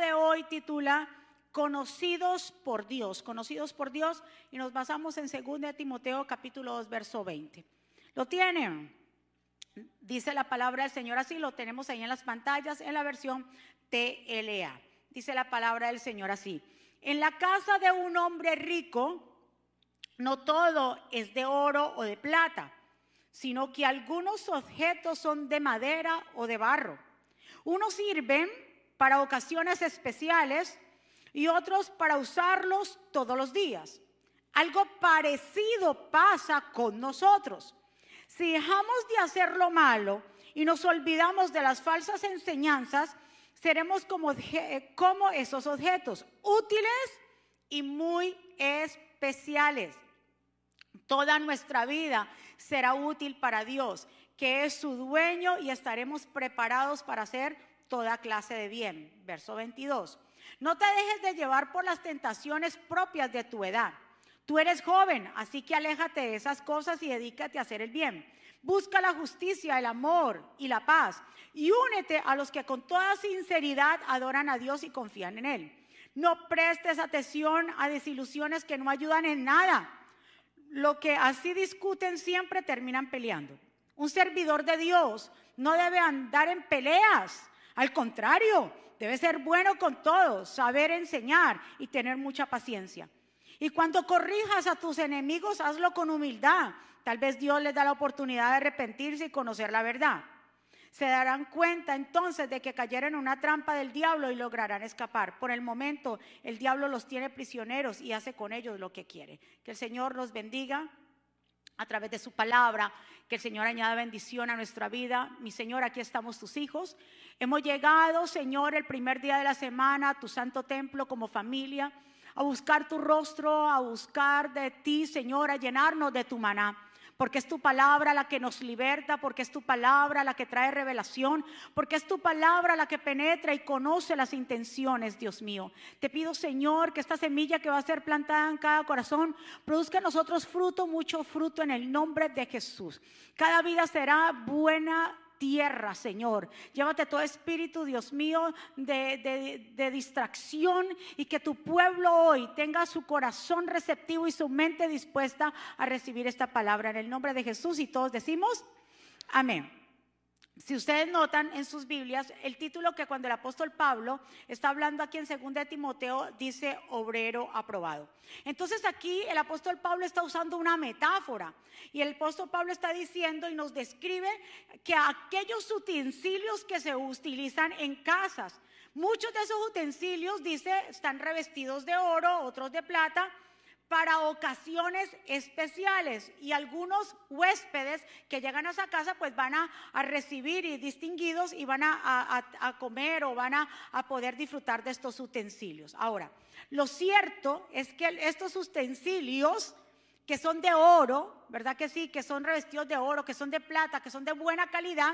de hoy titula Conocidos por Dios, conocidos por Dios, y nos basamos en 2 Timoteo capítulo 2, verso 20. ¿Lo tienen? Dice la palabra del Señor así, lo tenemos ahí en las pantallas en la versión TLA. Dice la palabra del Señor así. En la casa de un hombre rico, no todo es de oro o de plata, sino que algunos objetos son de madera o de barro. Unos sirven para ocasiones especiales y otros para usarlos todos los días. Algo parecido pasa con nosotros. Si dejamos de hacer lo malo y nos olvidamos de las falsas enseñanzas, seremos como, como esos objetos, útiles y muy especiales. Toda nuestra vida será útil para Dios, que es su dueño, y estaremos preparados para hacer toda clase de bien. Verso 22. No te dejes de llevar por las tentaciones propias de tu edad Tú eres joven, así que aléjate de esas cosas y dedícate a hacer el bien. Busca la justicia, el amor y la paz y únete a los que con toda sinceridad adoran a Dios y confían en Él. No prestes atención a desilusiones que no ayudan en nada. Lo que así discuten siempre terminan peleando. Un servidor de Dios no debe andar en peleas. Al contrario, debe ser bueno con todos, saber enseñar y tener mucha paciencia. Y cuando corrijas a tus enemigos, hazlo con humildad. Tal vez Dios les da la oportunidad de arrepentirse y conocer la verdad. Se darán cuenta entonces de que cayeron en una trampa del diablo y lograrán escapar. Por el momento, el diablo los tiene prisioneros y hace con ellos lo que quiere. Que el Señor los bendiga a través de su palabra, que el Señor añada bendición a nuestra vida. Mi Señor, aquí estamos tus hijos. Hemos llegado, Señor, el primer día de la semana a tu santo templo como familia a buscar tu rostro, a buscar de ti, Señor, a llenarnos de tu maná. Porque es tu palabra la que nos liberta, porque es tu palabra la que trae revelación, porque es tu palabra la que penetra y conoce las intenciones, Dios mío. Te pido, Señor, que esta semilla que va a ser plantada en cada corazón produzca en nosotros fruto, mucho fruto en el nombre de Jesús. Cada vida será buena tierra, Señor. Llévate todo espíritu, Dios mío, de, distracción y que tu pueblo hoy tenga su corazón receptivo y su mente dispuesta a recibir esta palabra. En el nombre de Jesús y todos decimos, amén. Si ustedes notan en sus Biblias, el título que cuando el apóstol Pablo está hablando aquí en 2 Timoteo dice obrero aprobado. Entonces aquí el apóstol Pablo está usando una metáfora y el apóstol Pablo está diciendo y nos describe que aquellos utensilios que se utilizan en casas, muchos de esos utensilios, dice, están revestidos de oro, otros de plata, para ocasiones especiales y algunos huéspedes que llegan a esa casa pues van a, recibir y distinguidos y van a, comer o van a, poder disfrutar de estos utensilios. Ahora, lo cierto es que estos utensilios que son de oro, ¿verdad que sí? Que son revestidos de oro, que son de plata, que son de buena calidad,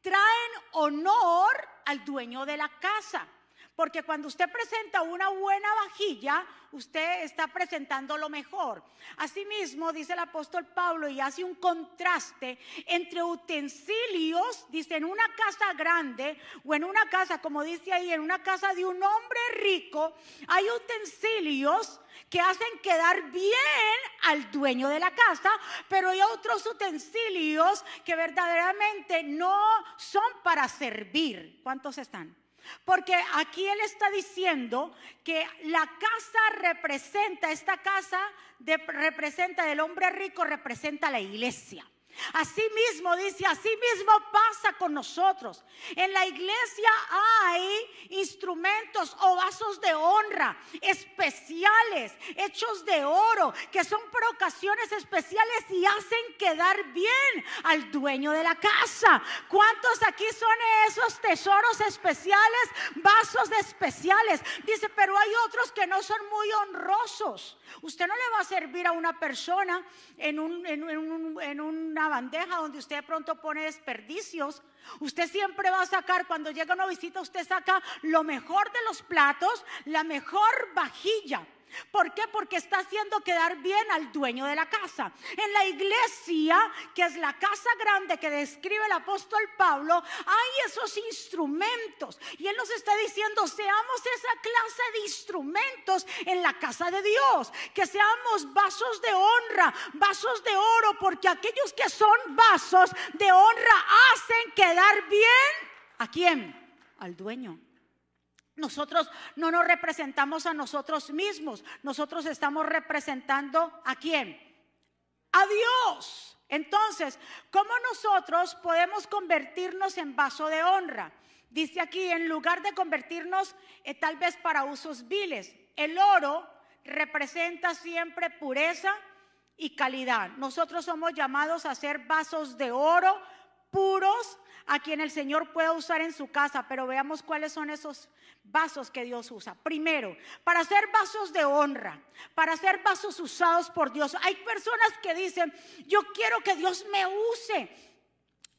traen honor al dueño de la casa. Porque cuando usted presenta una buena vajilla, usted está presentando lo mejor. Asimismo, dice el apóstol Pablo, y hace un contraste entre utensilios, dice, en una casa grande o en una casa, como dice ahí, en una casa de un hombre rico, hay utensilios que hacen quedar bien al dueño de la casa, pero hay otros utensilios que verdaderamente no son para servir. ¿Cuántos están? Porque aquí él está diciendo que la casa representa, esta casa representa del hombre rico, representa la iglesia. Así mismo dice, así mismo pasa con nosotros. En la iglesia hay instrumentos o vasos de honra especiales, hechos de oro, que son por ocasiones especiales y hacen quedar bien al dueño de la casa. ¿Cuántos aquí son esos tesoros especiales, vasos especiales? Dice, pero hay otros que no son muy honrosos. Usted no le va a servir a una persona en, un, en una bandeja donde usted pronto pone desperdicios. Usted siempre va a sacar, cuando llega una visita, usted saca lo mejor de los platos, la mejor vajilla. ¿Por qué? Porque está haciendo quedar bien al dueño de la casa. En la iglesia, que es la casa grande que describe el apóstol Pablo, hay esos instrumentos. Y él nos está diciendo, seamos esa clase de instrumentos en la casa de Dios. Que seamos vasos de honra, vasos de oro, porque aquellos que son vasos de honra hacen quedar bien a quién? Al dueño. Nosotros no nos representamos a nosotros mismos, nosotros estamos representando a quién? A Dios. Entonces, ¿cómo nosotros podemos convertirnos en vaso de honra? Dice aquí, en lugar de convertirnos eh, tal vez para usos viles, el oro representa siempre pureza y calidad. Nosotros somos llamados a ser vasos de oro puros, a quien el Señor pueda usar en su casa, pero veamos cuáles son esos vasos que Dios usa. Primero, para ser vasos de honra, para ser vasos usados por Dios. Hay personas que dicen, yo quiero que Dios me use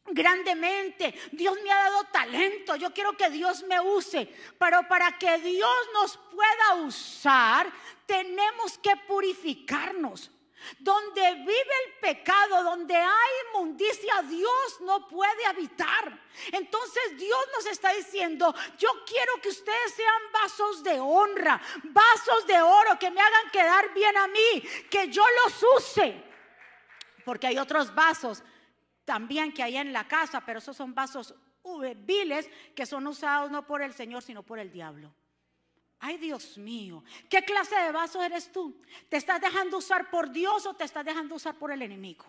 grandemente. Dios me ha dado talento. Yo quiero que Dios me use. Pero para que Dios nos pueda usar, tenemos que purificarnos. Donde vive el pecado, donde hay inmundicia, Dios no puede habitar. Entonces Dios nos está diciendo, yo quiero que ustedes sean vasos de honra, vasos de oro, que me hagan quedar bien a mí, que yo los use. Porque hay otros vasos también que hay en la casa, pero esos son vasos viles que son usados no por el Señor, sino por el diablo. Ay, Dios mío, ¿qué clase de vaso eres tú? ¿Te estás dejando usar por Dios o te estás dejando usar por el enemigo?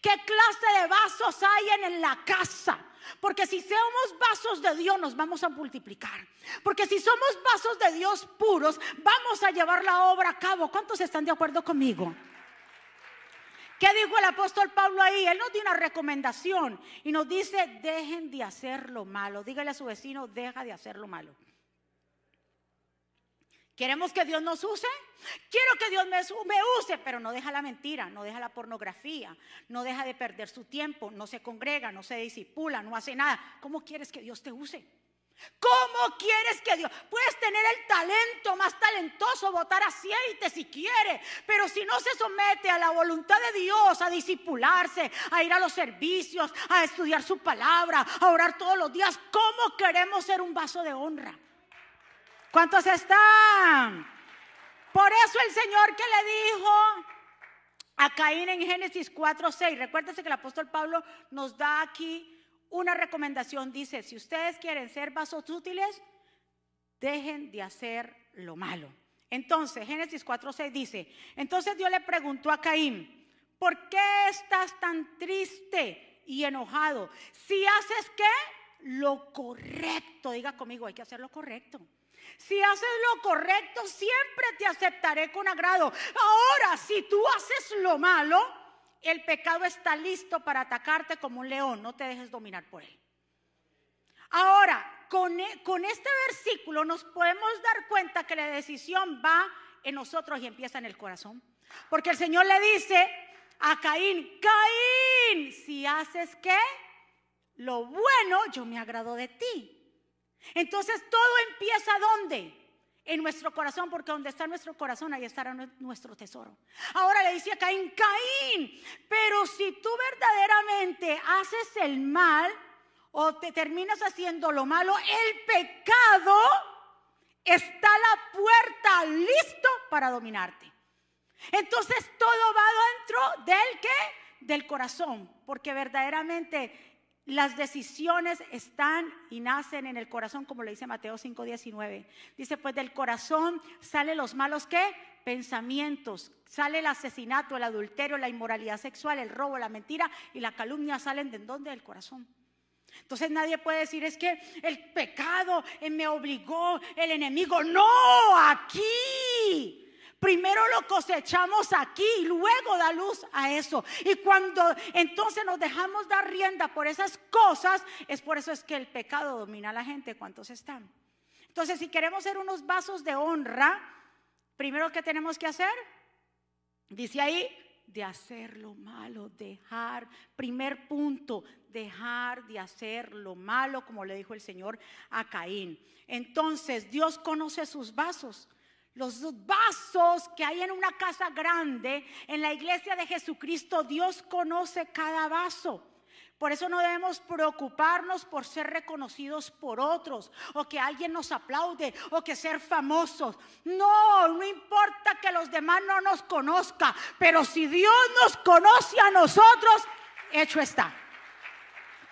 ¿Qué clase de vasos hay en, la casa? Porque si somos vasos de Dios nos vamos a multiplicar. Porque si somos vasos de Dios puros, vamos a llevar la obra a cabo. ¿Cuántos están de acuerdo conmigo? ¿Qué dijo el apóstol Pablo ahí? Él nos dio una recomendación y nos dice, dejen de hacer lo malo. Dígale a su vecino, deja de hacer lo malo. ¿Queremos que Dios nos use? Quiero que Dios me, use, pero no deja la mentira, no deja la pornografía, no deja de perder su tiempo, no se congrega, no se disipula, no hace nada. ¿Cómo quieres que Dios te use? ¿Cómo quieres que Dios? Puedes tener el talento más talentoso, botar aceite si quiere, pero si no se somete a la voluntad de Dios, a disipularse, a ir a los servicios, a estudiar su palabra, a orar todos los días, ¿cómo queremos ser un vaso de honra? ¿Cuántos están? Por eso el Señor que le dijo a Caín en Génesis 4:6, recuérdese que el apóstol Pablo nos da aquí una recomendación. Dice, si ustedes quieren ser vasos útiles, dejen de hacer lo malo. Entonces, Génesis 4:6 dice, entonces Dios le preguntó a Caín, ¿por qué estás tan triste y enojado? Si haces qué? Lo correcto. Diga conmigo, hay que hacer lo correcto. Si haces lo correcto, siempre te aceptaré con agrado. Ahora, si tú haces lo malo, el pecado está listo para atacarte como un león. No te dejes dominar por él. Ahora, con, e, con este versículo nos podemos dar cuenta que la decisión va en nosotros y empieza en el corazón. Porque el Señor le dice a Caín, Caín, si haces qué? Lo bueno, yo me agrado de ti. Entonces todo empieza ¿dónde? En nuestro corazón, porque donde está nuestro corazón, ahí estará nuestro tesoro. Ahora le decía Caín, Caín, pero si tú verdaderamente haces el mal o te terminas haciendo lo malo, el pecado está a la puerta listo para dominarte. Entonces todo va dentro del qué? Del corazón, porque verdaderamente las decisiones están y nacen en el corazón, como le dice Mateo 5:19. Dice, pues del corazón salen los malos qué? Pensamientos. Sale el asesinato, el adulterio, la inmoralidad sexual, el robo, la mentira y la calumnia salen de dónde? Del corazón. Entonces nadie puede decir es que el pecado me obligó, el enemigo. No, aquí Primero lo cosechamos aquí y luego da luz a eso. Y cuando entonces nos dejamos dar rienda por esas cosas, es por eso es que el pecado domina a la gente. ¿Cuántos están? Entonces, si queremos ser unos vasos de honra, primero que tenemos que hacer, dice ahí, de hacer lo malo, dejar, primer punto, dejar de hacer lo malo, como le dijo el Señor a Caín. Entonces, Dios conoce sus vasos. Los vasos que hay en una casa grande, en la iglesia de Jesucristo, Dios conoce cada vaso. Por eso no debemos preocuparnos por ser reconocidos por otros o que alguien nos aplaude o que ser famosos. No, no importa que los demás no nos conozcan, pero si Dios nos conoce a nosotros, hecho está.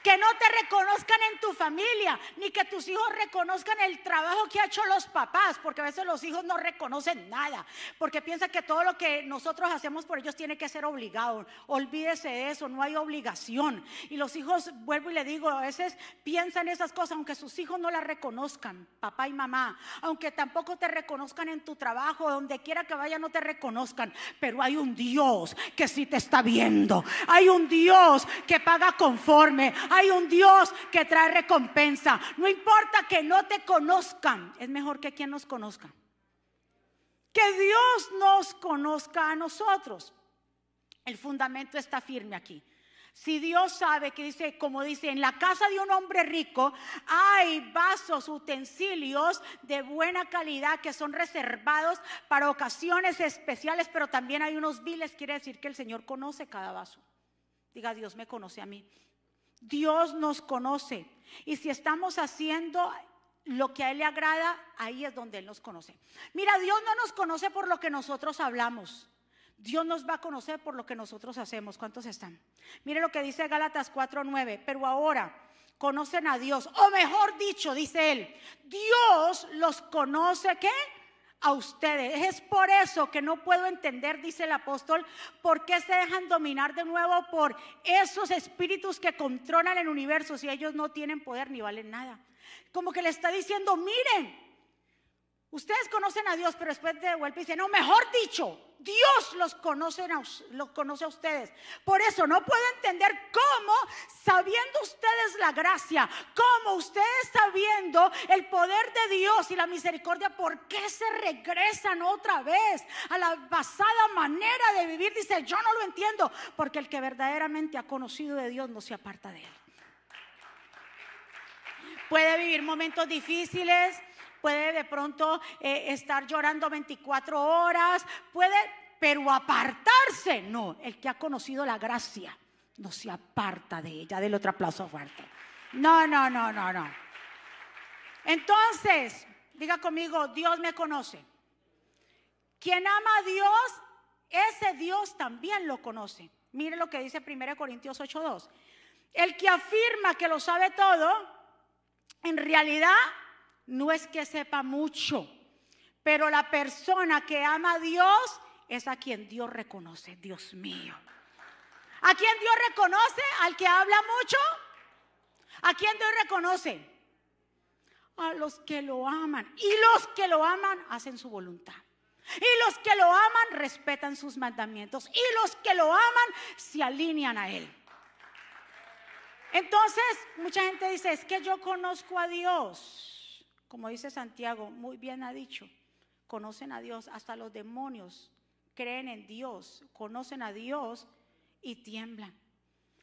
Que no te reconozcan en tu familia, ni que tus hijos reconozcan el trabajo que ha hecho los papás, porque a veces los hijos no reconocen nada, porque piensan que todo lo que nosotros hacemos por ellos tiene que ser obligado. Olvídese de eso, no hay obligación. Y los hijos, vuelvo y le digo, a veces piensan esas cosas, aunque sus hijos no las reconozcan, papá y mamá, aunque tampoco te reconozcan en tu trabajo, donde quiera que vaya no te reconozcan, pero hay un Dios que sí te está viendo, hay un Dios que paga conforme hay un Dios que trae recompensa. No importa que no te conozcan, es mejor que quien nos conozca. Que Dios nos conozca a nosotros. El fundamento está firme aquí. Si Dios sabe que dice, como dice, en la casa de un hombre rico hay vasos, utensilios de buena calidad que son reservados para ocasiones especiales, pero también hay unos viles, quiere decir que el Señor conoce cada vaso. Diga, Dios me conoce a mí. Dios nos conoce. Y si estamos haciendo lo que a Él le agrada, ahí es donde Él nos conoce. Mira, Dios no nos conoce por lo que nosotros hablamos. Dios nos va a conocer por lo que nosotros hacemos. ¿Cuántos están? Mire lo que dice Gálatas 4:9. Pero ahora conocen a Dios. O mejor dicho, dice Él, Dios los conoce, ¿qué? A ustedes. Es por eso que no puedo entender, dice el apóstol, por qué se dejan dominar de nuevo por esos espíritus que controlan el universo si ellos no tienen poder ni valen nada. Como que le está diciendo, miren, Ustedes conocen a Dios, pero después de vuelve y dice, no, mejor dicho, Dios los conoce, a, los conoce a ustedes. Por eso no puedo entender cómo, sabiendo ustedes la gracia, cómo ustedes sabiendo el poder de Dios y la misericordia, ¿por qué se regresan otra vez a la pasada manera de vivir? Dice, yo no lo entiendo, porque el que verdaderamente ha conocido de Dios no se aparta de él. Puede vivir momentos difíciles, puede de pronto eh, estar llorando 24 horas, puede, pero apartarse, no, el que ha conocido la gracia no se aparta de ella. Del otro aplauso fuerte. No, no, no, no, no. Entonces, diga conmigo, Dios me conoce. Quien ama a Dios, ese Dios también lo conoce. Mire lo que dice 1 Corintios 8:2. El que afirma que lo sabe todo, en realidad no es que sepa mucho, pero la persona que ama a Dios es a quien Dios reconoce, Dios mío. ¿A quién Dios reconoce? ¿Al que habla mucho? ¿A quién Dios reconoce? A los que lo aman. Y los que lo aman hacen su voluntad. Y los que lo aman respetan sus mandamientos. Y los que lo aman se alinean a Él. Entonces, mucha gente dice, es que yo conozco a Dios. Como dice Santiago, muy bien ha dicho, conocen a Dios, hasta los demonios creen en Dios, conocen a Dios y tiemblan.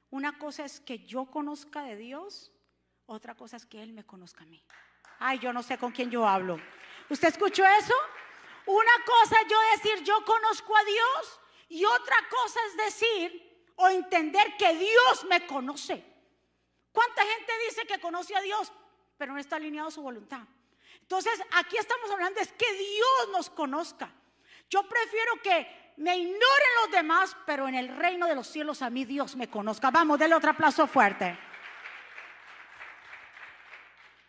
Una cosa es que yo conozca de Dios, otra cosa es que Él me conozca a mí. Ay, yo no sé con quién yo hablo. ¿Usted escuchó eso? Una cosa es yo decir yo conozco a Dios y otra cosa es decir o entender que Dios me conoce. ¿Cuánta gente dice que conoce a Dios, pero no está alineado a su voluntad? Entonces, aquí estamos hablando es que Dios nos conozca. Yo prefiero que me ignoren los demás, pero en el reino de los cielos a mí Dios me conozca. Vamos, denle otro aplauso fuerte.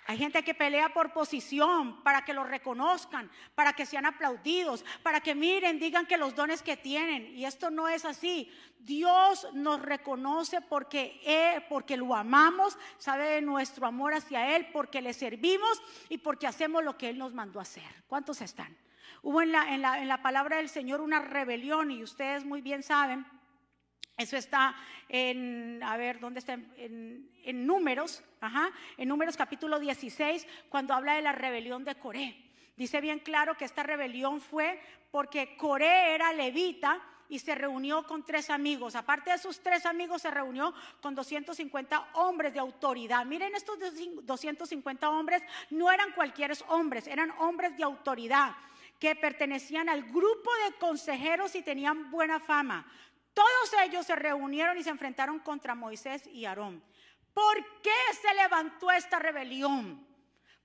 Hay gente que pelea por posición, para que los reconozcan, para que sean aplaudidos, para que miren, digan que los dones que tienen. Y esto no es así. Dios nos reconoce porque, él, porque lo amamos, sabe de nuestro amor hacia Él, porque le servimos y porque hacemos lo que Él nos mandó a hacer. ¿Cuántos están? Hubo en la, en la, en la palabra del Señor una rebelión y ustedes muy bien saben eso está en, a ver, ¿dónde está? En, números, ajá, en números capítulo 16, cuando habla de la rebelión de Coré. Dice bien claro que esta rebelión fue porque Coré era levita y se reunió con tres amigos. Aparte de sus tres amigos, se reunió con 250 hombres de autoridad. Miren, estos 250 hombres no eran cualquier hombres, eran hombres de autoridad que pertenecían al grupo de consejeros y tenían buena fama. Todos ellos se reunieron y se enfrentaron contra Moisés y Aarón. ¿Por qué se levantó esta rebelión?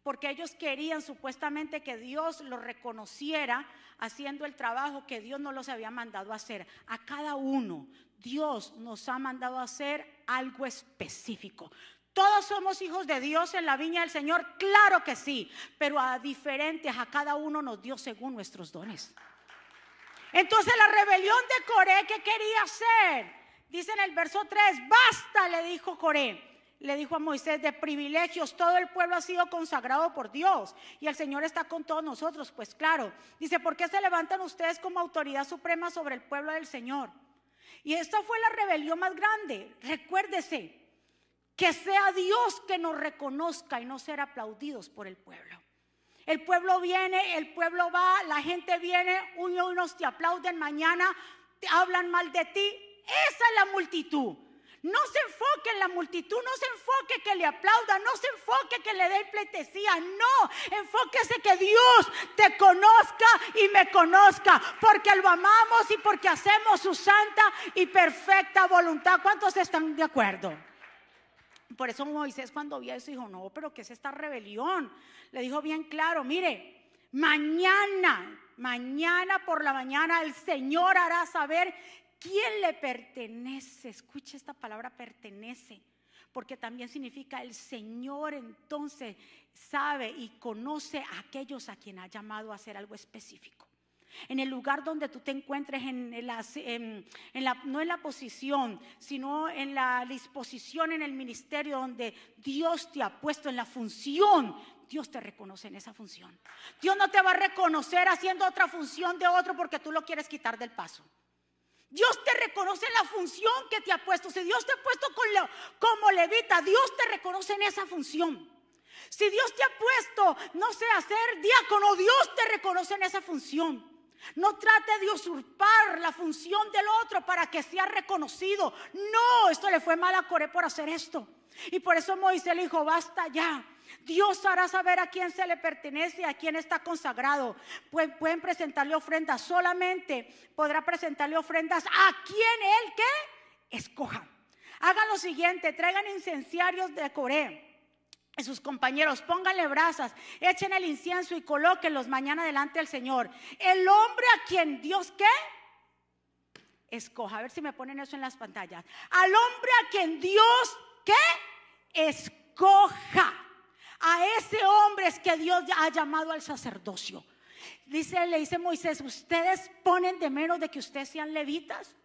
Porque ellos querían supuestamente que Dios los reconociera haciendo el trabajo que Dios no los había mandado a hacer. A cada uno Dios nos ha mandado a hacer algo específico. ¿Todos somos hijos de Dios en la viña del Señor? Claro que sí, pero a diferentes, a cada uno nos dio según nuestros dones. Entonces la rebelión de Coré, ¿qué quería hacer? Dice en el verso 3, basta, le dijo Coré. Le dijo a Moisés, de privilegios, todo el pueblo ha sido consagrado por Dios y el Señor está con todos nosotros. Pues claro, dice, ¿por qué se levantan ustedes como autoridad suprema sobre el pueblo del Señor? Y esta fue la rebelión más grande. Recuérdese, que sea Dios que nos reconozca y no ser aplaudidos por el pueblo. El pueblo viene, el pueblo va, la gente viene, unos te aplauden mañana, te hablan mal de ti. Esa es la multitud. No se enfoque en la multitud, no se enfoque que le aplauda, no se enfoque que le dé pleitesía, no, enfóquese que Dios te conozca y me conozca, porque lo amamos y porque hacemos su santa y perfecta voluntad. ¿Cuántos están de acuerdo? Por eso Moisés cuando vio eso dijo, no, pero ¿qué es esta rebelión? Le dijo bien claro, mire, mañana, mañana por la mañana el Señor hará saber quién le pertenece. Escuche esta palabra pertenece, porque también significa el Señor entonces sabe y conoce a aquellos a quien ha llamado a hacer algo específico en el lugar donde tú te encuentres, en, la, no en la posición, sino en la disposición en el ministerio donde Dios te ha puesto en la función. Dios te reconoce en esa función. Dios no te va a reconocer haciendo otra función de otro porque tú lo quieres quitar del paso. Dios te reconoce en la función que te ha puesto. Si Dios te ha puesto como levita, Dios te reconoce en esa función. Si Dios te ha puesto, no sé, a ser diácono, Dios te reconoce en esa función. No trate de usurpar la función del otro para que sea reconocido. No, esto le fue mal a Coré por hacer esto. Y por eso Moisés le dijo, basta ya. Dios hará saber a quién se le pertenece, a quién está consagrado. Pueden, presentarle ofrendas, solamente podrá presentarle ofrendas a quien él que escoja. Hagan lo siguiente, traigan incenciarios de Coré y sus compañeros, pónganle brasas, echen el incienso y colóquenlos mañana delante del Señor. El hombre a quien Dios qué? Escoja. A ver si me ponen eso en las pantallas. Al hombre a quien Dios qué? Escoja. A ese hombre es que Dios ha llamado al sacerdocio. Dice, le dice Moisés, ustedes ponen de menos de que ustedes sean levitas.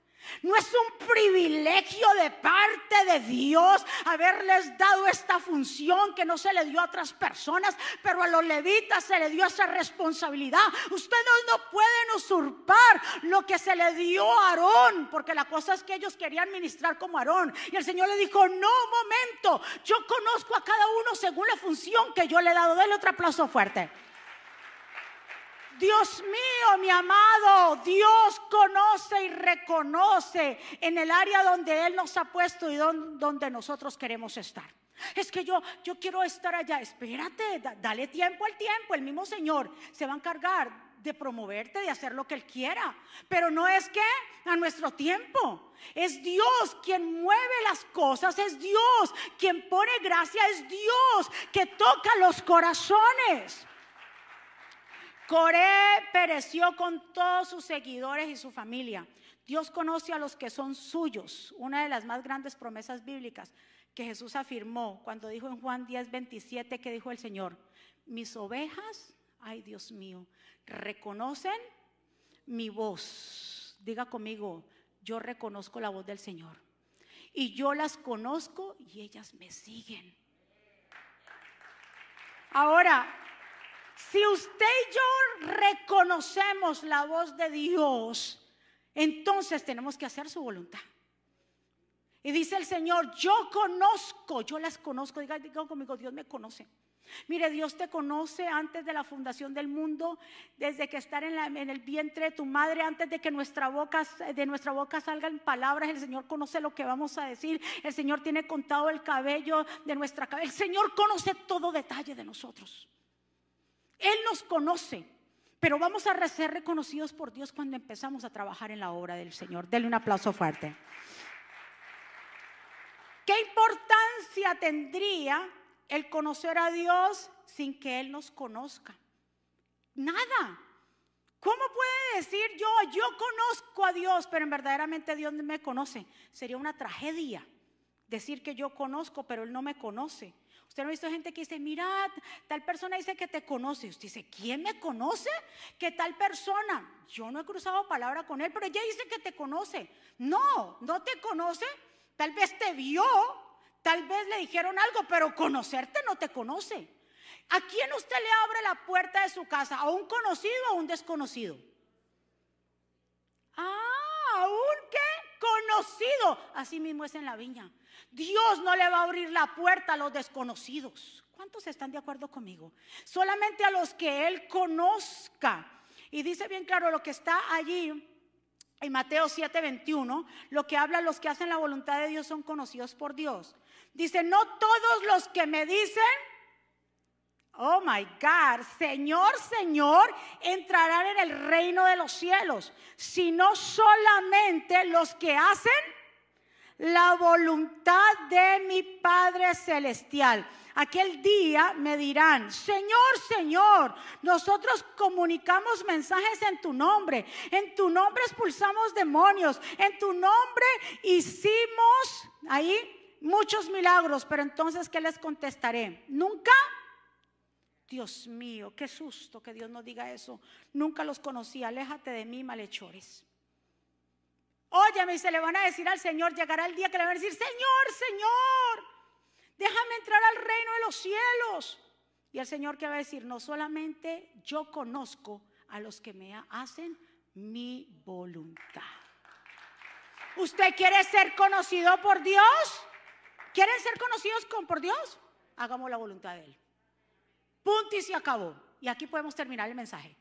No es un privilegio de parte de Dios haberles dado esta función que no se le dio a otras personas, pero a los levitas se le dio esa responsabilidad. Ustedes no pueden usurpar lo que se le dio a Aarón, porque la cosa es que ellos querían ministrar como Aarón. Y el Señor le dijo, no, momento, yo conozco a cada uno según la función que yo le he dado. Denle otro aplauso fuerte. Dios mío, mi amado, Dios conoce y reconoce en el área donde Él nos ha puesto y donde nosotros queremos estar. Es que yo, yo quiero estar allá. Espérate, dale tiempo al tiempo. El mismo Señor se va a encargar de promoverte, de hacer lo que Él quiera. Pero no es que a nuestro tiempo. Es Dios quien mueve las cosas, es Dios quien pone gracia, es Dios que toca los corazones. Coré pereció con todos sus seguidores y su familia. Dios conoce a los que son suyos. Una de las más grandes promesas bíblicas que Jesús afirmó cuando dijo en Juan 10, 27 que dijo el Señor, mis ovejas, ay Dios mío, reconocen mi voz. Diga conmigo, yo reconozco la voz del Señor. Y yo las conozco y ellas me siguen. Ahora, si usted y yo reconocemos la voz de Dios, entonces tenemos que hacer su voluntad. Y dice el Señor, yo conozco, yo las conozco, diga, conmigo, Dios me conoce. Mire, Dios te conoce antes de la fundación del mundo, desde que estar en, en, el vientre de tu madre, antes de que nuestra boca, de nuestra boca salgan palabras, el Señor conoce lo que vamos a decir, el Señor tiene contado el cabello de nuestra cabeza, el Señor conoce todo detalle de nosotros. Él nos conoce. Pero vamos a ser reconocidos por Dios cuando empezamos a trabajar en la obra del Señor. Denle un aplauso fuerte. ¿Qué importancia tendría el conocer a Dios sin que Él nos conozca? Nada. ¿Cómo puede decir yo, yo conozco a Dios, pero en verdaderamente Dios me conoce? Sería una tragedia decir que yo conozco, pero Él no me conoce. Usted no ha visto gente que dice, mirad, tal persona dice que te conoce. Usted dice, ¿quién me conoce? ¿Qué tal persona? Yo no he cruzado palabra con él, pero ella dice que te conoce. No, no te conoce. Tal vez te vio, tal vez le dijeron algo, pero conocerte no te conoce. ¿A quién usted le abre la puerta de su casa? ¿A un conocido o a un desconocido? Ah, ¿a un qué? Conocido. Así mismo es en la viña. Dios no le va a abrir la puerta a los desconocidos. ¿Cuántos están de acuerdo conmigo? Solamente a los que Él conozca. Y dice bien claro lo que está allí en Mateo 7:21, lo que habla los que hacen la voluntad de Dios son conocidos por Dios. Dice, no todos los que me dicen, oh my God, Señor, Señor, entrarán en el reino de los cielos, sino solamente los que hacen la voluntad de mi Padre Celestial. Aquel día me dirán, Señor, Señor, nosotros comunicamos mensajes en tu nombre, en tu nombre expulsamos demonios, en tu nombre hicimos ahí muchos milagros, pero entonces, ¿qué les contestaré? Nunca. Dios mío, qué susto que Dios nos diga eso. Nunca los conocí, aléjate de mí, malhechores. Óyeme, y se le van a decir al Señor, llegará el día que le van a decir, Señor, Señor, déjame entrar al reino de los cielos. Y el Señor que va a decir, no solamente yo conozco a los que me hacen mi voluntad. ¿Usted quiere ser conocido por Dios? ¿Quieren ser conocidos por Dios? Hagamos la voluntad de Él. Punto y se acabó. Y aquí podemos terminar el mensaje.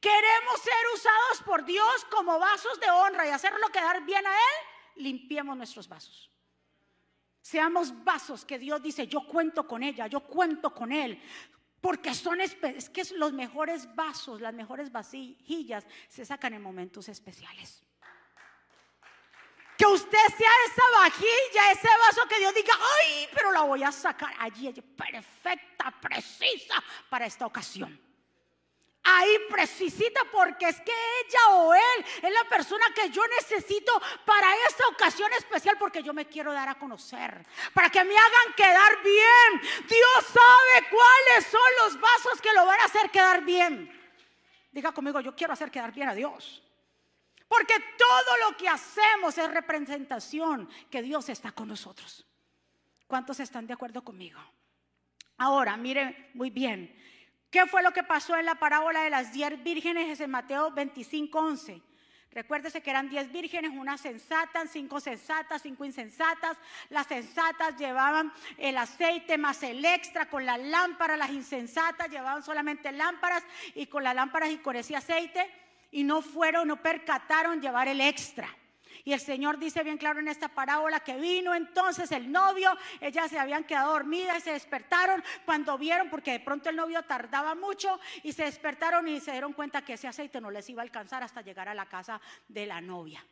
Queremos ser usados por Dios como vasos de honra y hacerlo quedar bien a Él. Limpiemos nuestros vasos. Seamos vasos que Dios dice, yo cuento con ella, yo cuento con Él. Porque son es que los mejores vasos, las mejores vasijillas se sacan en momentos especiales. Que usted sea esa vajilla, ese vaso que Dios diga, ay, pero la voy a sacar allí, perfecta, precisa para esta ocasión ahí precisita porque es que ella o él es la persona que yo necesito para esta ocasión especial porque yo me quiero dar a conocer, para que me hagan quedar bien. Dios sabe cuáles son los vasos que lo van a hacer quedar bien. Diga conmigo, yo quiero hacer quedar bien a Dios. Porque todo lo que hacemos es representación que Dios está con nosotros. ¿Cuántos están de acuerdo conmigo? Ahora, mire muy bien, ¿Qué fue lo que pasó en la parábola de las diez vírgenes en Mateo 25, 11? Recuérdese que eran diez vírgenes, una sensata, cinco sensatas, cinco insensatas. Las sensatas llevaban el aceite más el extra con la lámpara. Las insensatas llevaban solamente lámparas y con las lámparas y con ese aceite. Y no fueron, no percataron llevar el extra. Y el Señor dice bien claro en esta parábola que vino entonces el novio, ellas se habían quedado dormidas y se despertaron cuando vieron, porque de pronto el novio tardaba mucho y se despertaron y se dieron cuenta que ese aceite no les iba a alcanzar hasta llegar a la casa de la novia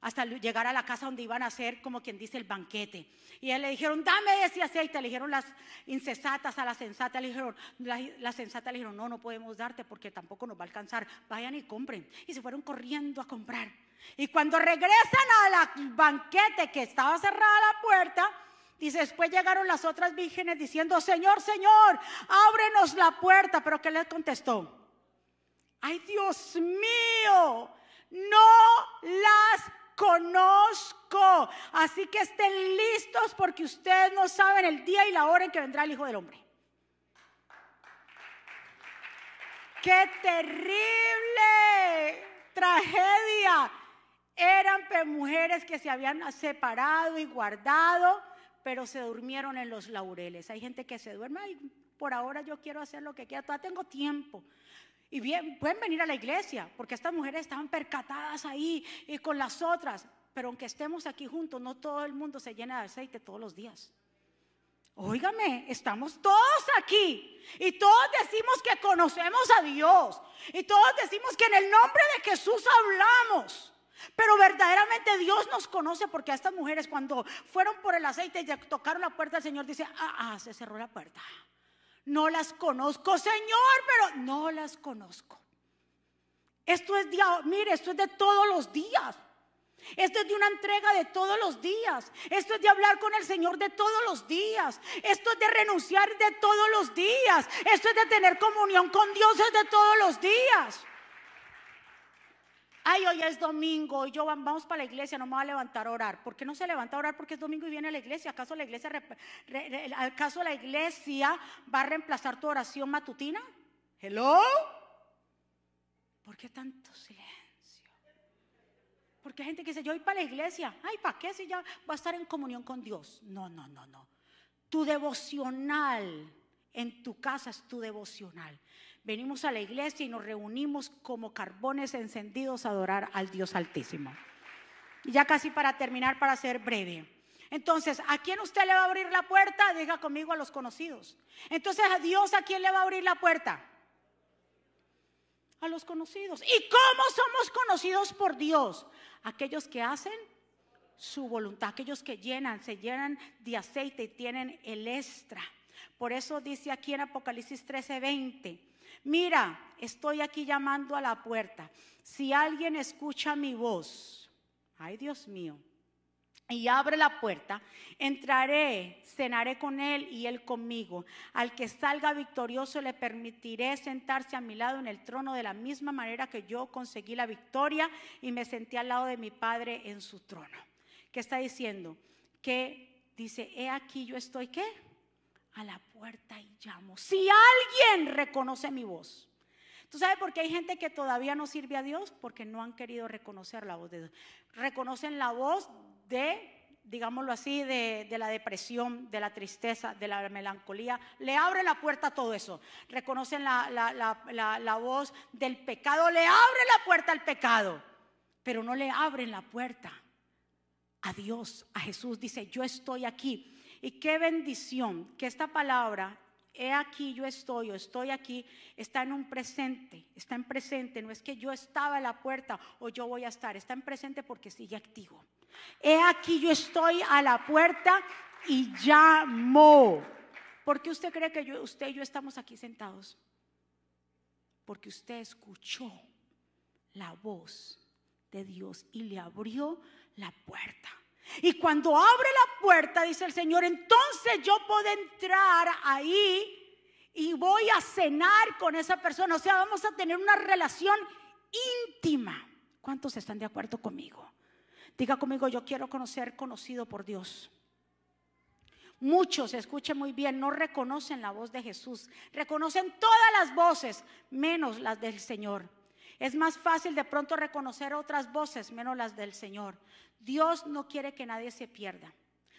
hasta llegar a la casa donde iban a hacer, como quien dice, el banquete. Y él le dijeron, dame ese aceite. Le dijeron las incesatas a la sensata, le dijeron, la, la, le dijeron, no, no podemos darte porque tampoco nos va a alcanzar. Vayan y compren. Y se fueron corriendo a comprar. Y cuando regresan al banquete que estaba cerrada la puerta, dice, después llegaron las otras vírgenes diciendo, Señor, Señor, ábrenos la puerta. Pero ¿qué les contestó? Ay, Dios mío, no las conozco. Así que estén listos porque ustedes no saben el día y la hora en que vendrá el Hijo del Hombre. ¡Qué terrible tragedia! Eran mujeres que se habían separado y guardado, pero se durmieron en los laureles. Hay gente que se duerme, y por ahora yo quiero hacer lo que quiera, todavía tengo tiempo. Y bien, pueden venir a la iglesia, porque estas mujeres estaban percatadas ahí y con las otras. Pero aunque estemos aquí juntos, no todo el mundo se llena de aceite todos los días. Óigame, estamos todos aquí y todos decimos que conocemos a Dios y todos decimos que en el nombre de Jesús hablamos. Pero verdaderamente Dios nos conoce porque a estas mujeres cuando fueron por el aceite y tocaron la puerta, el Señor dice, ah, ah, se cerró la puerta. No las conozco, Señor, pero no las conozco. Esto es, mire, esto es de todos los días. Esto es de una entrega de todos los días. Esto es de hablar con el Señor de todos los días. Esto es de renunciar de todos los días. Esto es de tener comunión con Dios de todos los días. Ay, hoy es domingo y yo vamos para la iglesia, no me voy a levantar a orar. ¿Por qué no se levanta a orar? Porque es domingo y viene a la iglesia. ¿Acaso la iglesia, ¿acaso la iglesia va a reemplazar tu oración matutina? Hello. ¿Por qué tanto silencio? Porque hay gente que dice, yo voy para la iglesia. Ay, ¿para qué si ya va a estar en comunión con Dios? No, no, no, no. Tu devocional en tu casa es tu devocional. Venimos a la iglesia y nos reunimos como carbones encendidos a adorar al Dios Altísimo. Y ya casi para terminar, para ser breve. Entonces, ¿a quién usted le va a abrir la puerta? Diga conmigo a los conocidos. Entonces, ¿a Dios a quién le va a abrir la puerta? A los conocidos. ¿Y cómo somos conocidos por Dios? aquellos que hacen su voluntad, aquellos que llenan, se llenan de aceite y tienen el extra. Por eso dice aquí en Apocalipsis 13:20, mira, estoy aquí llamando a la puerta. Si alguien escucha mi voz, ay Dios mío, y abre la puerta, entraré, cenaré con él y él conmigo. Al que salga victorioso le permitiré sentarse a mi lado en el trono de la misma manera que yo conseguí la victoria y me senté al lado de mi Padre en su trono. ¿Qué está diciendo? Que dice, he aquí yo estoy, ¿qué? A la puerta y llamo. Si alguien reconoce mi voz. ¿Tú sabes por qué hay gente que todavía no sirve a Dios? Porque no han querido reconocer la voz de Dios. Reconocen la voz de, digámoslo así, de, la depresión, de la tristeza, de la melancolía. Le abre la puerta a todo eso. Reconocen la, voz del pecado, le abre la puerta al pecado, pero no le abren la puerta a Dios, a Jesús. Dice, yo estoy aquí. Y qué bendición que esta palabra he aquí yo estoy o estoy aquí, está en un presente, está en presente, no es que yo estaba en la puerta o yo voy a estar, está en presente porque sigue activo. He aquí yo estoy a la puerta y llamo. ¿Por qué usted cree que usted y yo estamos aquí sentados? Porque usted escuchó la voz de Dios y le abrió la puerta. Y cuando abre la puerta, dice el Señor, entonces yo puedo entrar ahí y voy a cenar con esa persona. O sea, vamos a tener una relación íntima. ¿Cuántos están de acuerdo conmigo? Diga conmigo, yo quiero conocer conocido por Dios. Muchos, escuchen muy bien, no reconocen la voz de Jesús. Reconocen todas las voces, menos las del Señor. Es más fácil de pronto reconocer otras voces, menos las del Señor. Dios no quiere que nadie se pierda.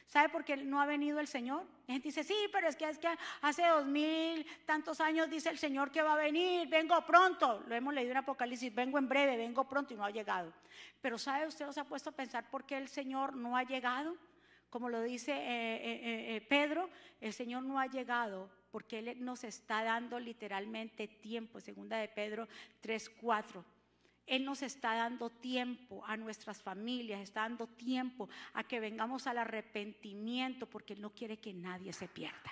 ¿Sabe por qué no ha venido el Señor? La gente dice, sí, pero es que, es que hace dos mil tantos años dice el Señor que va a venir, vengo pronto. Lo hemos leído en Apocalipsis, vengo en breve, vengo pronto y no ha llegado. Pero ¿sabe usted se ha puesto a pensar por qué el Señor no ha llegado? Como lo dice eh, eh, eh, Pedro, el Señor no ha llegado porque Él nos está dando literalmente tiempo, segunda de Pedro 3, 4 él nos está dando tiempo a nuestras familias, está dando tiempo a que vengamos al arrepentimiento porque Él no quiere que nadie se pierda.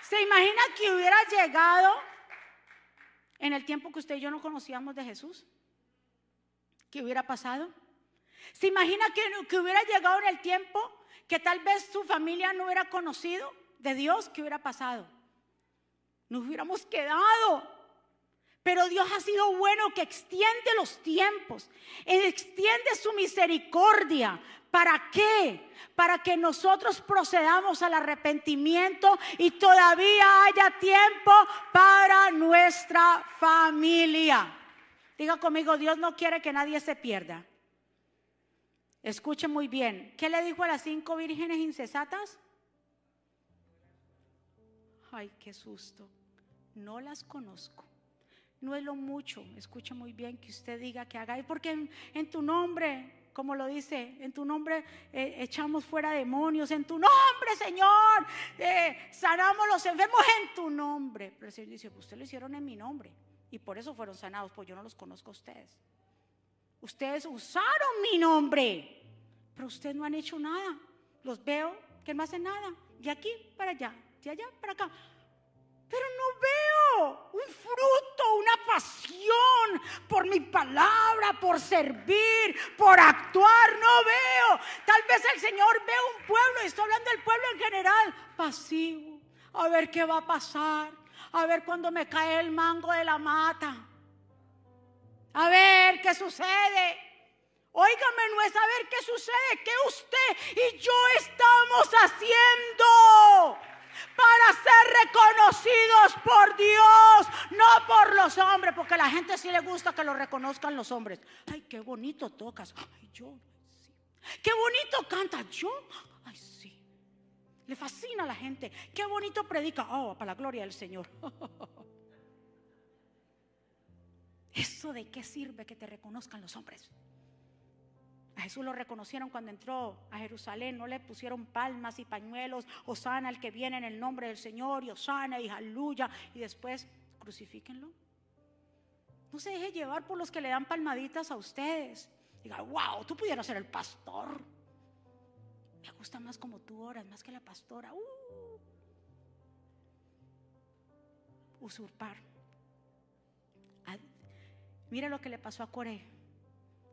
¿Se imagina que hubiera llegado en el tiempo que usted y yo no conocíamos de Jesús? ¿Qué hubiera pasado? ¿Se imagina que, que hubiera llegado en el tiempo que tal vez su familia no hubiera conocido de Dios? ¿Qué hubiera pasado? Nos hubiéramos quedado pero Dios ha sido bueno que extiende los tiempos, extiende su misericordia. ¿Para qué? Para que nosotros procedamos al arrepentimiento y todavía haya tiempo para nuestra familia. Diga conmigo, Dios no quiere que nadie se pierda. Escuche muy bien. ¿Qué le dijo a las cinco vírgenes incesatas? Ay, qué susto. No las conozco. No es lo mucho, escucha muy bien que usted diga que haga, porque en, tu nombre como lo dice, en tu nombre eh, echamos fuera demonios, en tu nombre, Señor, eh, sanamos los enfermos en tu nombre. Pero el Señor dice, pues ustedes lo hicieron en mi nombre y por eso fueron sanados, pues yo no los conozco a ustedes. Ustedes usaron mi nombre, pero ustedes no han hecho nada. Los veo que no hacen nada, de aquí para allá, de allá para acá. Pero no veo un fruto, una pasión por mi palabra, por servir, por actuar. No veo. Tal vez el Señor ve un pueblo, y estoy hablando del pueblo en general, pasivo. A ver qué va a pasar. A ver cuando me cae el mango de la mata. A ver qué sucede. Óigame, no es saber qué sucede, que usted y yo estamos haciendo para ser reconocidos por Dios, no por los hombres, porque a la gente sí le gusta que lo reconozcan los hombres. Ay, qué bonito tocas. Ay, yo. Qué bonito canta yo. Ay, sí. Le fascina a la gente. Qué bonito predica. Oh, para la gloria del Señor. ¿Eso de qué sirve que te reconozcan los hombres? A Jesús lo reconocieron cuando entró a Jerusalén, no le pusieron palmas y pañuelos, Osana el que viene en el nombre del Señor, y Osana y aleluya, y después crucifíquenlo. No se deje llevar por los que le dan palmaditas a ustedes. Diga, wow, tú pudieras ser el pastor. Me gusta más como tú oras, más que la pastora. Uh. Usurpar. Mira lo que le pasó a Coré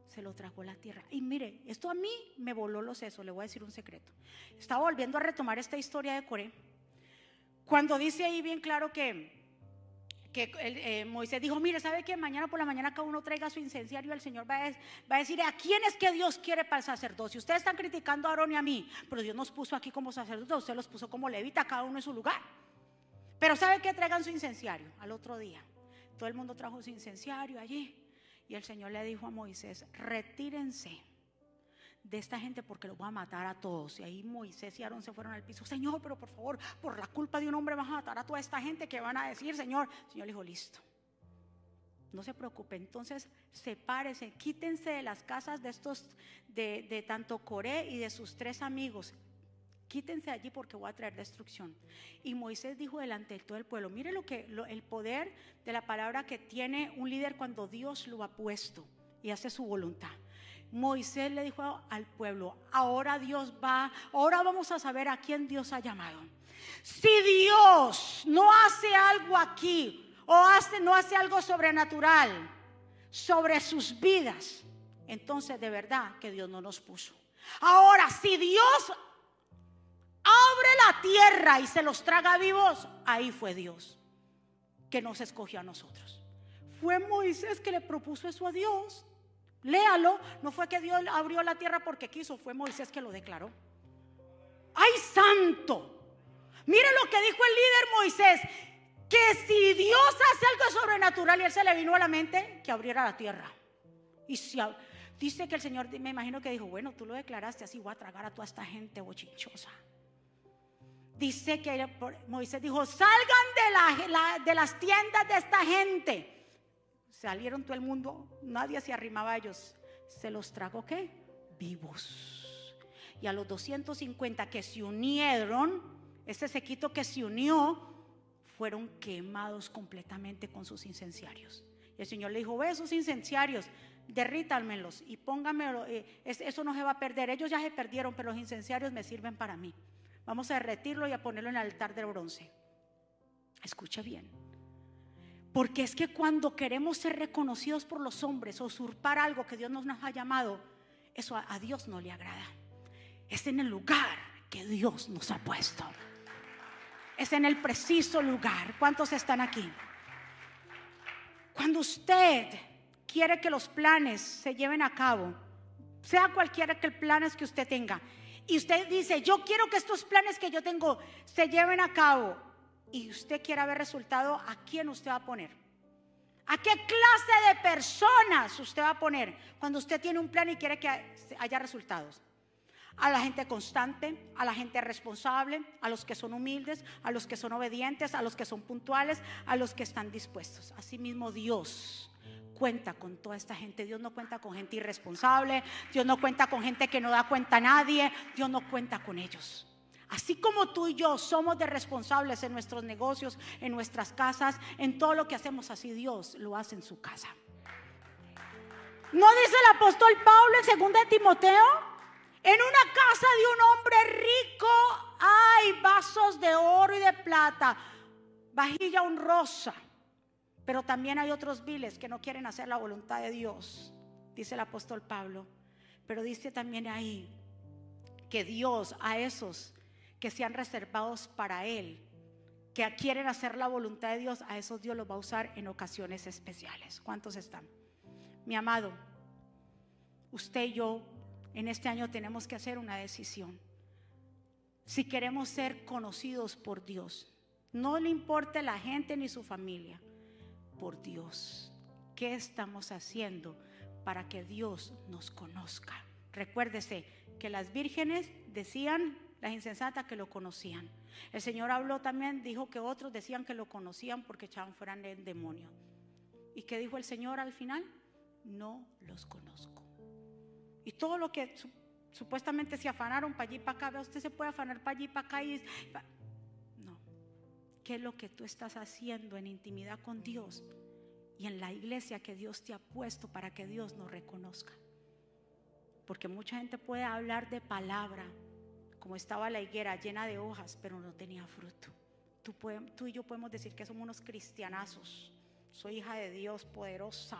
se lo tragó la tierra. Y mire, esto a mí me voló los sesos, le voy a decir un secreto. Estaba volviendo a retomar esta historia de Coré, cuando dice ahí bien claro que, que eh, Moisés dijo, mire, ¿sabe que mañana por la mañana cada uno traiga su incenciario? El Señor va a, va a decir, ¿a quién es que Dios quiere para el sacerdocio? Ustedes están criticando a Aarón y a mí, pero Dios nos puso aquí como sacerdotes, usted los puso como levita, cada uno en su lugar. Pero ¿sabe que traigan su incenciario? Al otro día. Todo el mundo trajo su incenciario allí. Y el Señor le dijo a Moisés, retírense de esta gente porque los voy a matar a todos. Y ahí Moisés y Aarón se fueron al piso. Señor, pero por favor, por la culpa de un hombre vas a matar a toda esta gente que van a decir, Señor. El Señor le dijo, listo. No se preocupe, entonces sepárese, quítense de las casas de estos, de tanto Coré y de sus tres amigos quítense allí porque voy a traer destrucción. Y Moisés dijo delante de todo el pueblo, mire lo que el poder de la palabra que tiene un líder cuando Dios lo ha puesto y hace su voluntad. Moisés le dijo al pueblo, ahora Dios va, ahora vamos a saber a quién Dios ha llamado. Si Dios no hace algo aquí o hace, no hace algo sobrenatural sobre sus vidas, entonces de verdad que Dios no nos puso. Ahora, si Dios abre la tierra y se los traga vivos, ahí fue Dios que nos escogió a nosotros. Fue Moisés que le propuso eso a Dios. Léalo, no fue que Dios abrió la tierra porque quiso, fue Moisés que lo declaró. ¡Ay, santo! Mire lo que dijo el líder Moisés, que si Dios hace algo sobrenatural y él se le vino a la mente, que abriera la tierra. Y si, dice que el Señor, me imagino que dijo, bueno, tú lo declaraste así, voy a tragar a toda esta gente bochinchosa dice que Moisés dijo, salgan de, la, de las tiendas de esta gente. Salieron todo el mundo, nadie se arrimaba a ellos. Se los tragó qué? Vivos. Y a los 250 que se unieron, ese sequito que se unió, fueron quemados completamente con sus incenciarios. Y el Señor le dijo, ve esos incenciarios, derrítanmelos y pónganmelo, eh, eso no se va a perder. Ellos ya se perdieron, pero los incenciarios me sirven para mí. Vamos a derretirlo y a ponerlo en el altar de bronce. Escucha bien. Porque es que cuando queremos ser reconocidos por los hombres usurpar algo que Dios nos ha llamado, eso a, Dios no le agrada. Es en el lugar que Dios nos ha puesto. Es en el preciso lugar. ¿Cuántos están aquí? Cuando usted quiere que los planes se lleven a cabo, sea cualquiera que el plan es que usted tenga, y usted dice, yo quiero que estos planes que yo tengo se lleven a cabo, y usted quiere ver resultado, ¿a quién usted va a poner? ¿A qué clase de personas usted va a poner cuando usted tiene un plan y quiere que haya resultados? a la gente constante, a la gente responsable, a los que son humildes, a los que son obedientes, a los que son puntuales, a los que están dispuestos. Asimismo Dios cuenta con toda esta gente. Dios no cuenta con gente irresponsable, Dios no cuenta con gente que no da cuenta a nadie, Dios no cuenta con ellos. Así como tú y yo somos de responsables en nuestros negocios, en nuestras casas, en todo lo que hacemos, así Dios lo hace en su casa. ¿No dice el apóstol Pablo en 2 de Timoteo? En una casa de un hombre rico hay vasos de oro y de plata, vajilla honrosa, pero también hay otros viles que no quieren hacer la voluntad de Dios, dice el apóstol Pablo. Pero dice también ahí que Dios a esos que sean reservados para Él, que quieren hacer la voluntad de Dios, a esos Dios los va a usar en ocasiones especiales. ¿Cuántos están? Mi amado, usted y yo en este año tenemos que hacer una decisión. Si queremos ser conocidos por Dios, no le importe la gente ni su familia, por Dios. ¿Qué estamos haciendo para que Dios nos conozca? Recuérdese que las vírgenes decían las insensatas que lo conocían. El Señor habló también, dijo que otros decían que lo conocían porque echaban fuera el demonio. ¿Y qué dijo el Señor al final? No los conozco. Y todo lo que supuestamente se afanaron para allí y para acá, usted se puede afanar para allí y para acá y... ¿Qué es lo que tú estás haciendo en intimidad con Dios y en la iglesia que Dios te ha puesto para que Dios nos reconozca? Porque mucha gente puede hablar de palabra, como estaba la higuera llena de hojas, pero no tenía fruto. Tú, tú, y yo podemos decir que somos unos cristianazos. Soy hija de Dios poderosa.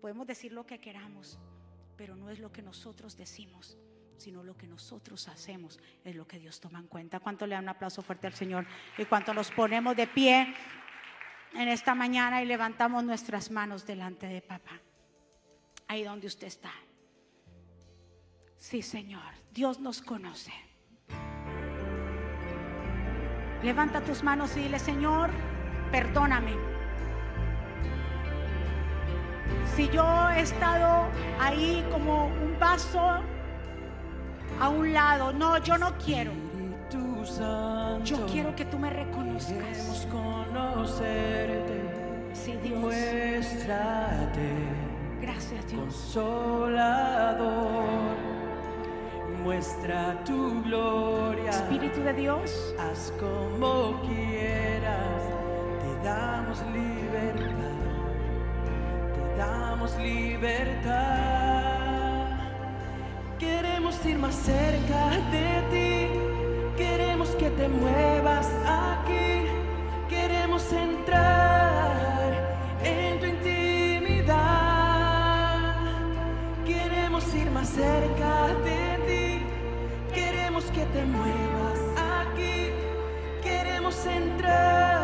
Podemos decir lo que queramos, pero no es lo que nosotros decimos, sino lo que nosotros hacemos es lo que Dios toma en cuenta. ¿Cuánto le da un aplauso fuerte al Señor? Y cuánto nos ponemos de pie en esta mañana y levantamos nuestras manos delante de papá. Ahí donde usted está. Sí, Señor, Dios nos conoce. Levanta tus manos y dile, Señor, perdóname. Si yo he estado ahí como un vaso a un lado, no, yo no quiero. Yo quiero que tú me reconozcas. conocerte. Sí, Dios. Muéstrate. Gracias, Dios. Consolador muestra tu gloria. Espíritu de Dios, haz como quieras, te damos libertad, te damos libertad. Queremos ir más cerca de ti, queremos que te muevas aquí, queremos entrar en tu intimidad, queremos ir más cerca de que te muevas aquí. Queremos entrar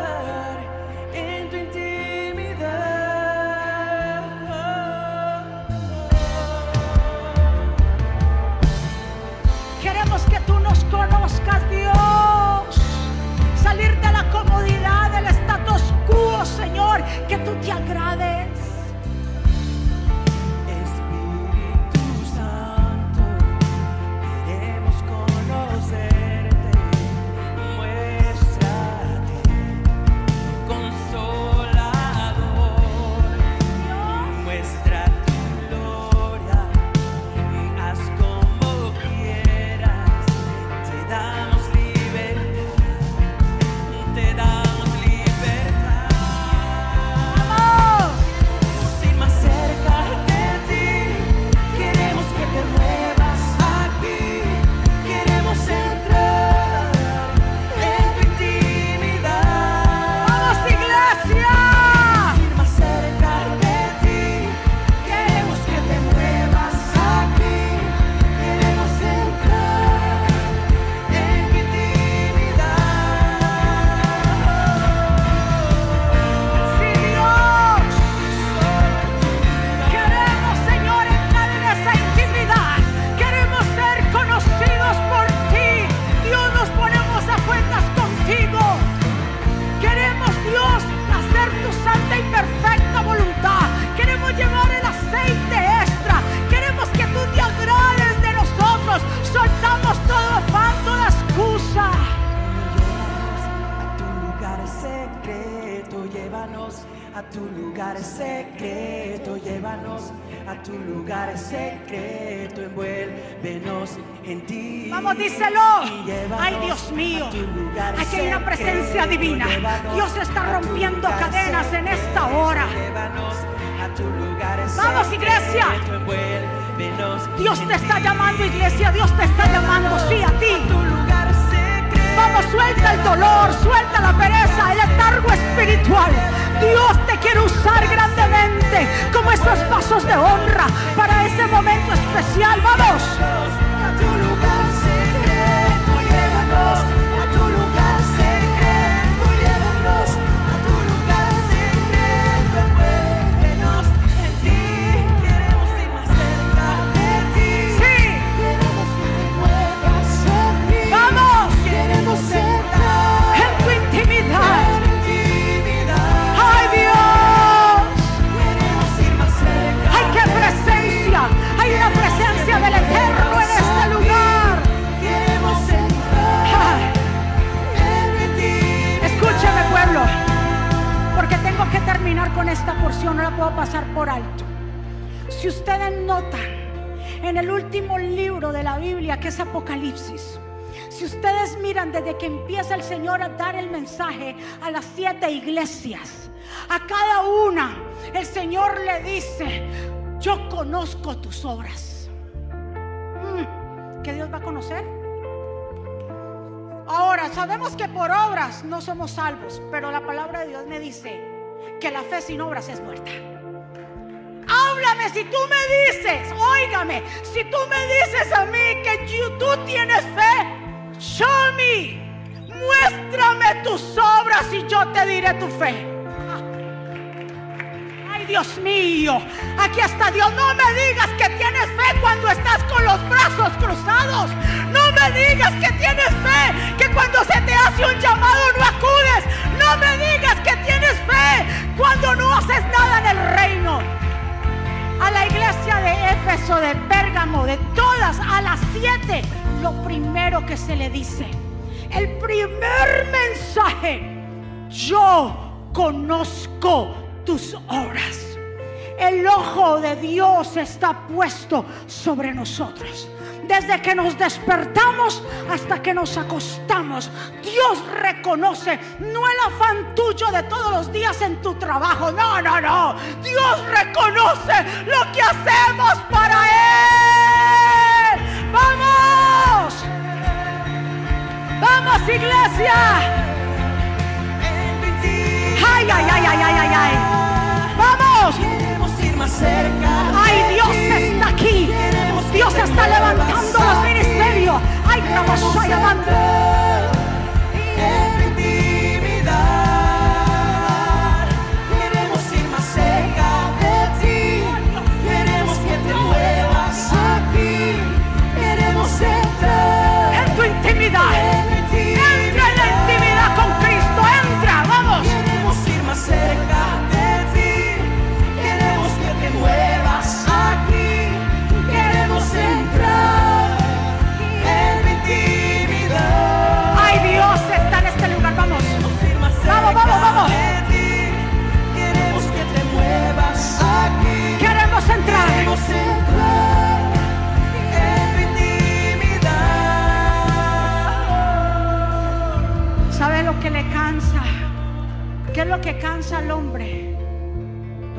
Que tú te agrades. No somos salvos, pero la palabra de Dios me dice que la fe sin obras es muerta. Háblame si tú me dices, óigame, si tú me dices a mí que tú tienes fe, show me, muéstrame tus obras y yo te diré tu fe. Ay, Dios mío, aquí está Dios. No me digas que tienes fe cuando estás con los brazos cruzados. No me digas que tienes fe, que cuando se te hace un llamado a las siete, lo primero que se le dice, el primer mensaje, yo conozco tus obras. El ojo de Dios está puesto sobre nosotros. Desde que nos despertamos hasta que nos acostamos, Dios reconoce no el afán tuyo de todos los días en tu trabajo. No, no, no. Dios reconoce lo que hacemos para Él. Vamos. Vamos, iglesia. Ay, ay, ay, ay, ay, ay, ay. Vamos. Ay, Dios está aquí. Dios está levantando los ministerios. Ay, vamos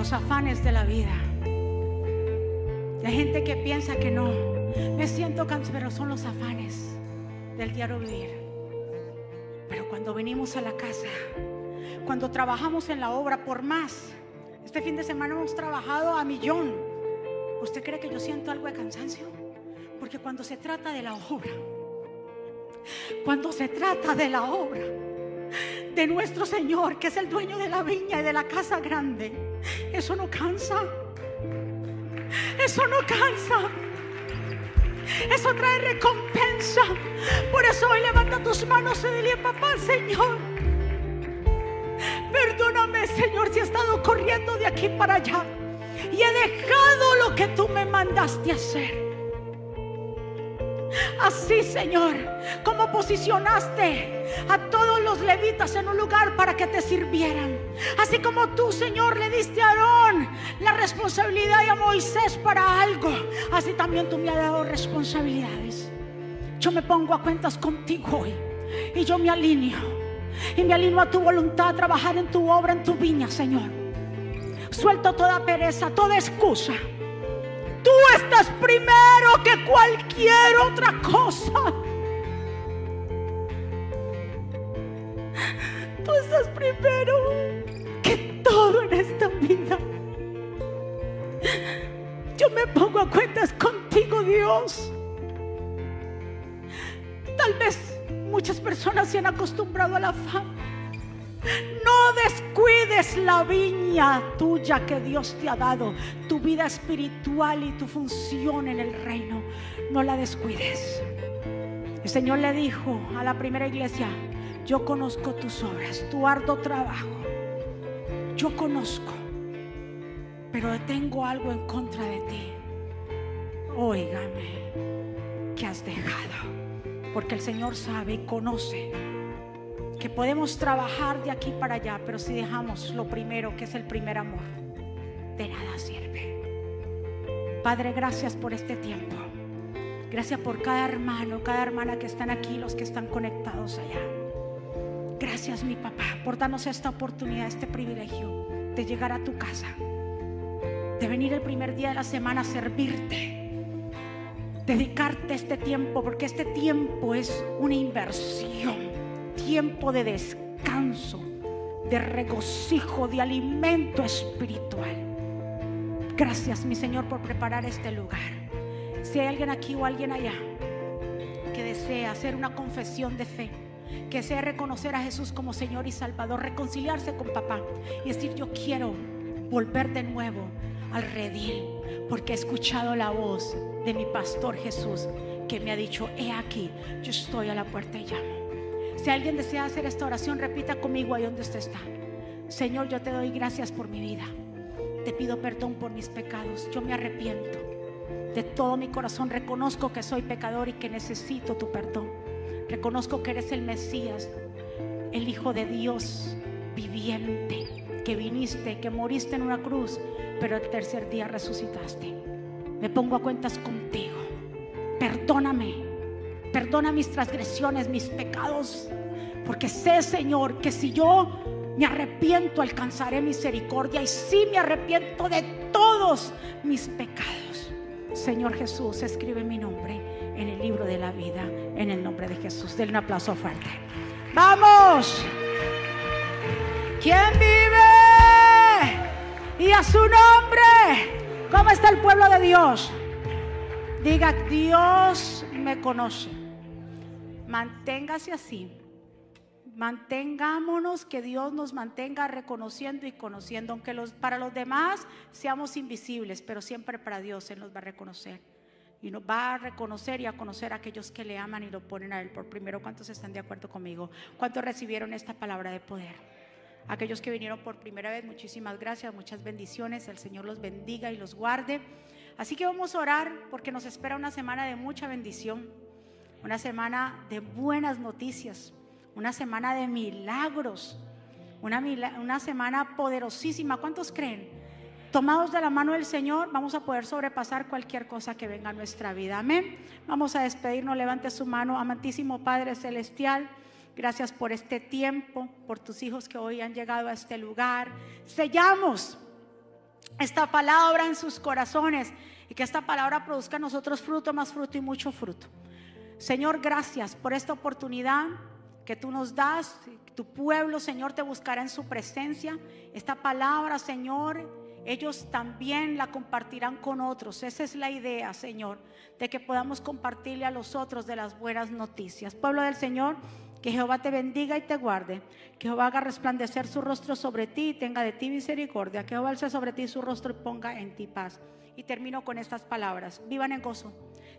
Los afanes de la vida. La gente que piensa que no. Me siento cansado, pero son los afanes del diario vivir. Pero cuando venimos a la casa, cuando trabajamos en la obra por más, este fin de semana hemos trabajado a millón. ¿Usted cree que yo siento algo de cansancio? Porque cuando se trata de la obra, cuando se trata de la obra de nuestro Señor, que es el dueño de la viña y de la casa grande, eso no cansa. Eso no cansa. Eso trae recompensa. Por eso hoy levanta tus manos y dile, papá, Señor. Perdóname, Señor, si he estado corriendo de aquí para allá y he dejado lo que tú me mandaste hacer. Así, Señor, como posicionaste a todos los levitas en un lugar para que te sirvieran. Así como tú, Señor, le diste a Aarón la responsabilidad y a Moisés para algo. Así también tú me has dado responsabilidades. Yo me pongo a cuentas contigo hoy y yo me alineo. Y me alineo a tu voluntad a trabajar en tu obra, en tu viña, Señor. Suelto toda pereza, toda excusa. Estás primero que cualquier otra cosa. Tú estás primero que todo en esta vida. Yo me pongo a cuentas contigo, Dios. Tal vez muchas personas se han acostumbrado a la fama. No descuides la viña tuya que Dios te ha dado, tu vida espiritual y tu función en el reino. No la descuides. El Señor le dijo a la primera iglesia, yo conozco tus obras, tu arduo trabajo. Yo conozco, pero tengo algo en contra de ti. Óigame, que has dejado? Porque el Señor sabe y conoce que podemos trabajar de aquí para allá, pero si dejamos lo primero, que es el primer amor, de nada sirve. Padre, gracias por este tiempo. Gracias por cada hermano, cada hermana que están aquí, los que están conectados allá. Gracias, mi papá, por darnos esta oportunidad, este privilegio de llegar a tu casa, de venir el primer día de la semana a servirte dedicarte este tiempo, porque este tiempo es una inversión, tiempo de descanso, de regocijo, de alimento espiritual. Gracias, mi Señor, por preparar este lugar. Si hay alguien aquí o alguien allá que desea hacer una confesión de fe, que desea reconocer a Jesús como Señor y Salvador, reconciliarse con papá y decir, yo quiero volver de nuevo al redil, porque he escuchado la voz de mi pastor Jesús que me ha dicho, he aquí, yo estoy a la puerta y llamo. Si alguien desea hacer esta oración, repita conmigo ahí donde usted está. Señor, yo te doy gracias por mi vida. Te pido perdón por mis pecados. Yo me arrepiento. De todo mi corazón reconozco que soy pecador y que necesito tu perdón. Reconozco que eres el Mesías, el Hijo de Dios viviente, que viniste, que moriste en una cruz, pero el tercer día resucitaste. Me pongo a cuentas contigo. Perdóname. Perdona mis transgresiones, mis pecados. Porque sé, Señor, que si yo me arrepiento, alcanzaré misericordia. Y si me arrepiento de todos mis pecados. Señor Jesús, escribe mi nombre en el libro de la vida. En el nombre de Jesús. Denle un aplauso fuerte. ¡Vamos! ¿Quién vive? Y a su nombre. ¿Cómo está el pueblo de Dios? Diga, Dios me conoce. Manténgase así. Mantengámonos que Dios nos mantenga reconociendo y conociendo, aunque los, para los demás seamos invisibles, pero siempre para Dios Él nos va a reconocer. Y nos va a reconocer y a conocer a aquellos que le aman y lo ponen a Él por primero. ¿Cuántos están de acuerdo conmigo? ¿Cuántos recibieron esta palabra de poder? Aquellos que vinieron por primera vez, muchísimas gracias, muchas bendiciones. El Señor los bendiga y los guarde. Así que vamos a orar porque nos espera una semana de mucha bendición, una semana de buenas noticias, una semana de milagros, una, semana poderosísima. ¿Cuántos creen? Tomados de la mano del Señor, vamos a poder sobrepasar cualquier cosa que venga a nuestra vida. Amén. Vamos a despedirnos. Levante su mano, amantísimo Padre Celestial. Gracias por este tiempo, por tus hijos que hoy han llegado a este lugar. Sellamos esta palabra en sus corazones y que esta palabra produzca en nosotros fruto, más fruto y mucho fruto. Señor, gracias por esta oportunidad que tú nos das. Tu pueblo, Señor, te buscará en su presencia. Esta palabra, Señor, ellos también la compartirán con otros. Esa es la idea, Señor, de que podamos compartirle a los otros de las buenas noticias. Pueblo del Señor, que Jehová te bendiga y te guarde. Que Jehová haga resplandecer su rostro sobre ti y tenga de ti misericordia. Que Jehová alce sobre ti su rostro y ponga en ti paz. Y termino con estas palabras. Vivan en gozo.